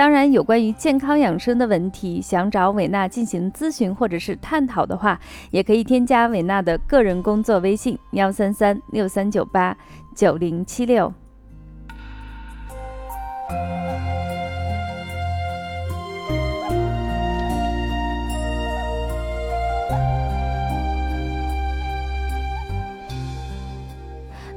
当然，有关于健康养生的问题，想找伟娜进行咨询或者是探讨的话，也可以添加伟娜的个人工作微信：幺三三六三九八九零七六。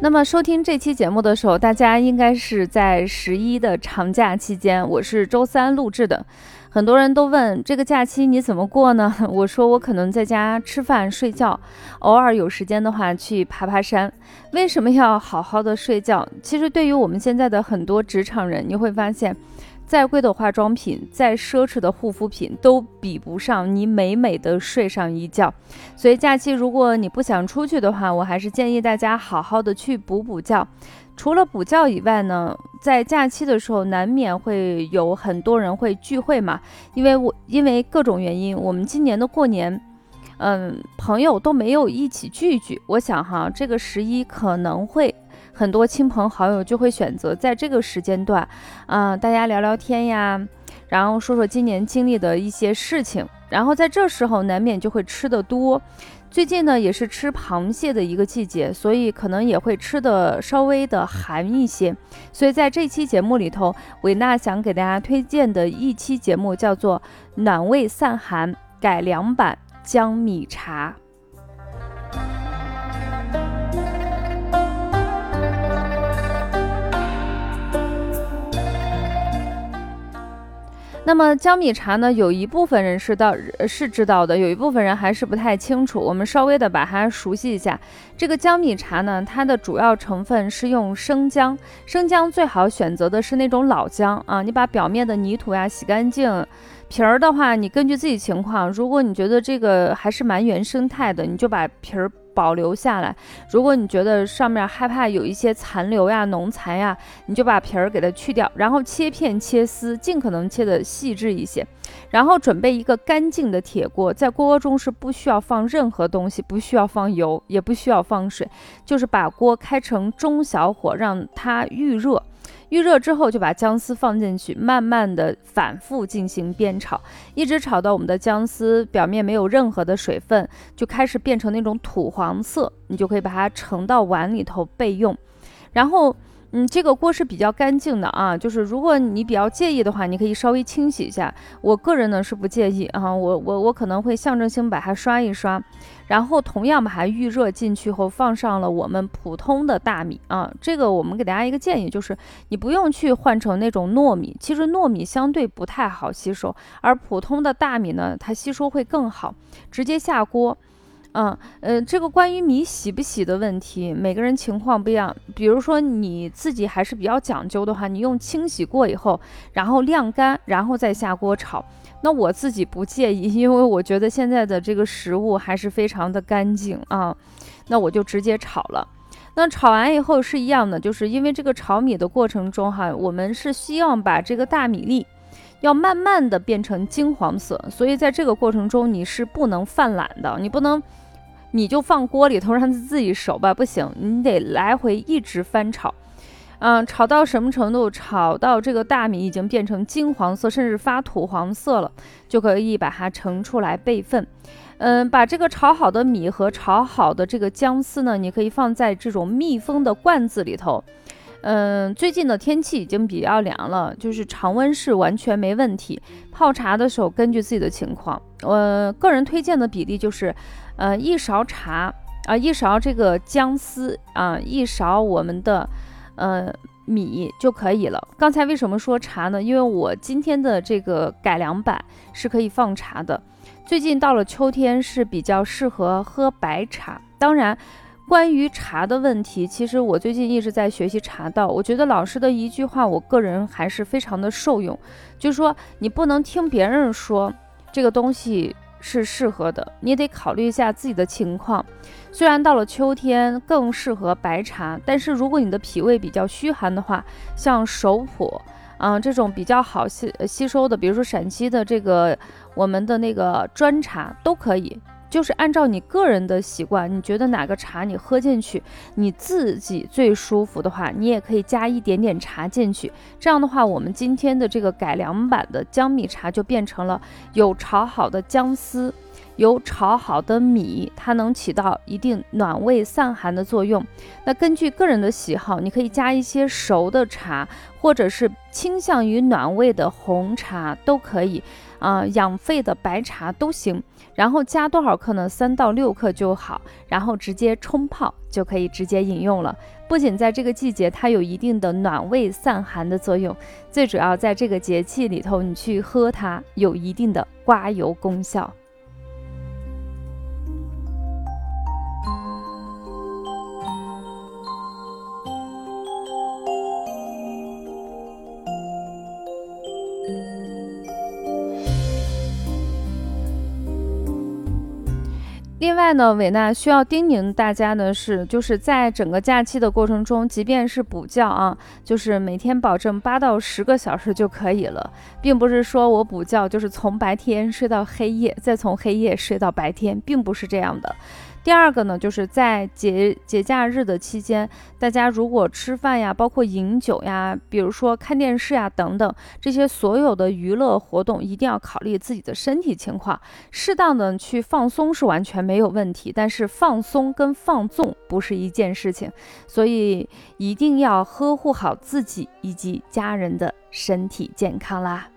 那么收听这期节目的时候，大家应该是在十一的长假期间。我是周三录制的，很多人都问这个假期你怎么过呢？我说我可能在家吃饭睡觉，偶尔有时间的话去爬爬山。为什么要好好的睡觉？其实对于我们现在的很多职场人，你会发现。再贵的化妆品，再奢侈的护肤品，都比不上你美美的睡上一觉。所以假期如果你不想出去的话，我还是建议大家好好的去补补觉。除了补觉以外呢，在假期的时候难免会有很多人会聚会嘛，因为我因为各种原因，我们今年的过年，嗯，朋友都没有一起聚聚。我想哈，这个十一可能会。很多亲朋好友就会选择在这个时间段，啊，大家聊聊天呀，然后说说今年经历的一些事情，然后在这时候难免就会吃的多。最近呢也是吃螃蟹的一个季节，所以可能也会吃的稍微的寒一些。所以在这期节目里头，维娜想给大家推荐的一期节目叫做《暖胃散寒改良版姜米茶》。那么姜米茶呢？有一部分人是到是知道的，有一部分人还是不太清楚。我们稍微的把它熟悉一下。这个姜米茶呢，它的主要成分是用生姜，生姜最好选择的是那种老姜啊。你把表面的泥土呀洗干净，皮儿的话，你根据自己情况，如果你觉得这个还是蛮原生态的，你就把皮儿。保留下来。如果你觉得上面害怕有一些残留呀、农残呀，你就把皮儿给它去掉，然后切片切丝，尽可能切的细致一些。然后准备一个干净的铁锅，在锅中是不需要放任何东西，不需要放油，也不需要放水，就是把锅开成中小火，让它预热。预热之后，就把姜丝放进去，慢慢的反复进行煸炒，一直炒到我们的姜丝表面没有任何的水分，就开始变成那种土黄色，你就可以把它盛到碗里头备用。然后。嗯，这个锅是比较干净的啊，就是如果你比较介意的话，你可以稍微清洗一下。我个人呢是不介意啊，我我我可能会象征性把它刷一刷，然后同样把它预热进去后，放上了我们普通的大米啊。这个我们给大家一个建议，就是你不用去换成那种糯米，其实糯米相对不太好吸收，而普通的大米呢，它吸收会更好。直接下锅。嗯呃，这个关于米洗不洗的问题，每个人情况不一样。比如说你自己还是比较讲究的话，你用清洗过以后，然后晾干，然后再下锅炒。那我自己不介意，因为我觉得现在的这个食物还是非常的干净啊。那我就直接炒了。那炒完以后是一样的，就是因为这个炒米的过程中哈，我们是希望把这个大米粒要慢慢的变成金黄色，所以在这个过程中你是不能犯懒的，你不能。你就放锅里头让它自己熟吧，不行，你得来回一直翻炒，嗯，炒到什么程度？炒到这个大米已经变成金黄色，甚至发土黄色了，就可以把它盛出来备份。嗯，把这个炒好的米和炒好的这个姜丝呢，你可以放在这种密封的罐子里头。嗯，最近的天气已经比较凉了，就是常温是完全没问题。泡茶的时候根据自己的情况，我个人推荐的比例就是。呃，一勺茶啊，一勺这个姜丝啊，一勺我们的呃米就可以了。刚才为什么说茶呢？因为我今天的这个改良版是可以放茶的。最近到了秋天是比较适合喝白茶。当然，关于茶的问题，其实我最近一直在学习茶道。我觉得老师的一句话，我个人还是非常的受用，就是说你不能听别人说。这个东西是适合的，你得考虑一下自己的情况。虽然到了秋天更适合白茶，但是如果你的脾胃比较虚寒的话，像熟普，嗯，这种比较好吸吸收的，比如说陕西的这个我们的那个砖茶都可以。就是按照你个人的习惯，你觉得哪个茶你喝进去，你自己最舒服的话，你也可以加一点点茶进去。这样的话，我们今天的这个改良版的姜米茶就变成了有炒好的姜丝，有炒好的米，它能起到一定暖胃散寒的作用。那根据个人的喜好，你可以加一些熟的茶，或者是倾向于暖胃的红茶都可以。啊，养肺的白茶都行，然后加多少克呢？三到六克就好，然后直接冲泡就可以直接饮用了。不仅在这个季节，它有一定的暖胃散寒的作用，最主要在这个节气里头，你去喝它有一定的刮油功效。另外呢，伟娜需要叮咛大家的是，就是在整个假期的过程中，即便是补觉啊，就是每天保证八到十个小时就可以了，并不是说我补觉就是从白天睡到黑夜，再从黑夜睡到白天，并不是这样的。第二个呢，就是在节节假日的期间，大家如果吃饭呀，包括饮酒呀，比如说看电视呀等等，这些所有的娱乐活动，一定要考虑自己的身体情况，适当的去放松是完全没有问题。但是放松跟放纵不是一件事情，所以一定要呵护好自己以及家人的身体健康啦。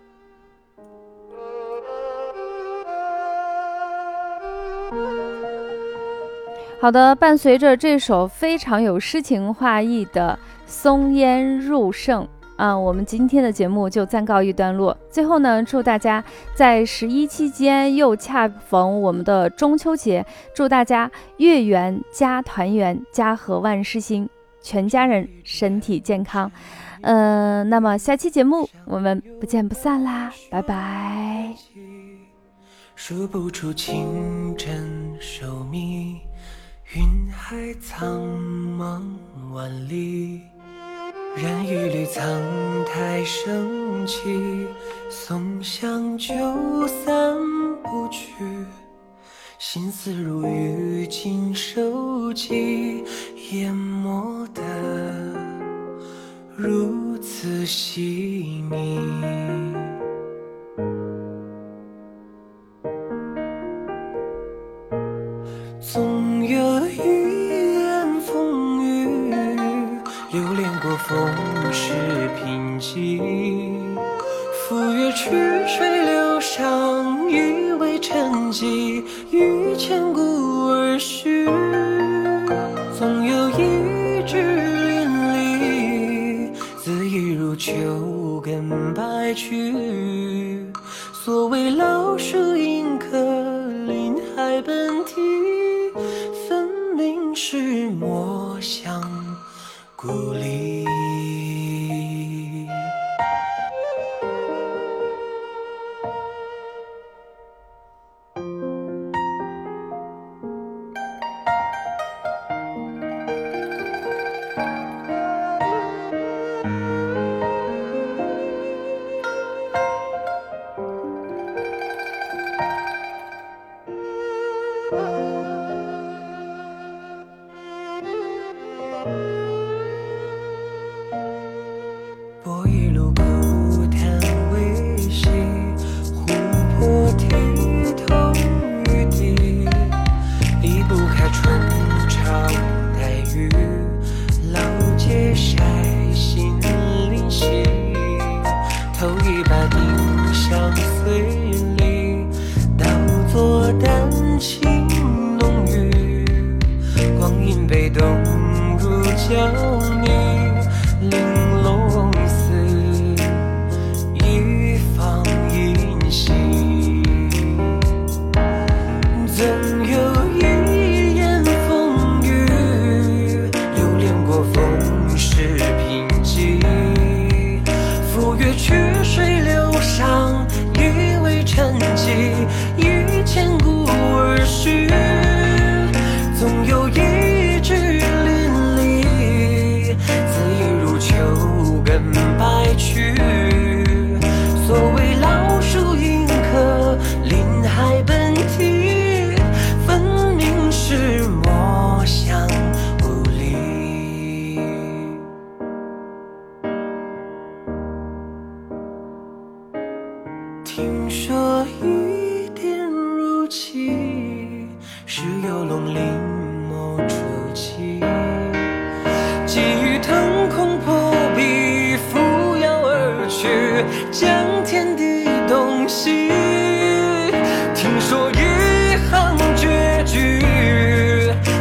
好的，伴随着这首非常有诗情画意的《松烟入胜》啊，我们今天的节目就暂告一段落。最后呢，祝大家在十一期间又恰逢我们的中秋节，祝大家月圆家团圆，家和万事兴，全家人身体健康。嗯，那么下期节目我们不见不散啦，拜拜。数不出清晨守密。云海苍茫万里，染一缕苍苔升起，松香就散不去，心思如雨尽收集，淹曲水流觞，以为沉寂，欲千古而续。总有一枝淋漓，恣意如秋根白去。所谓老树迎客，林海奔啼，分明是墨香故里。笑。将天地东西，听说一行绝句，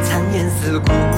残烟似故。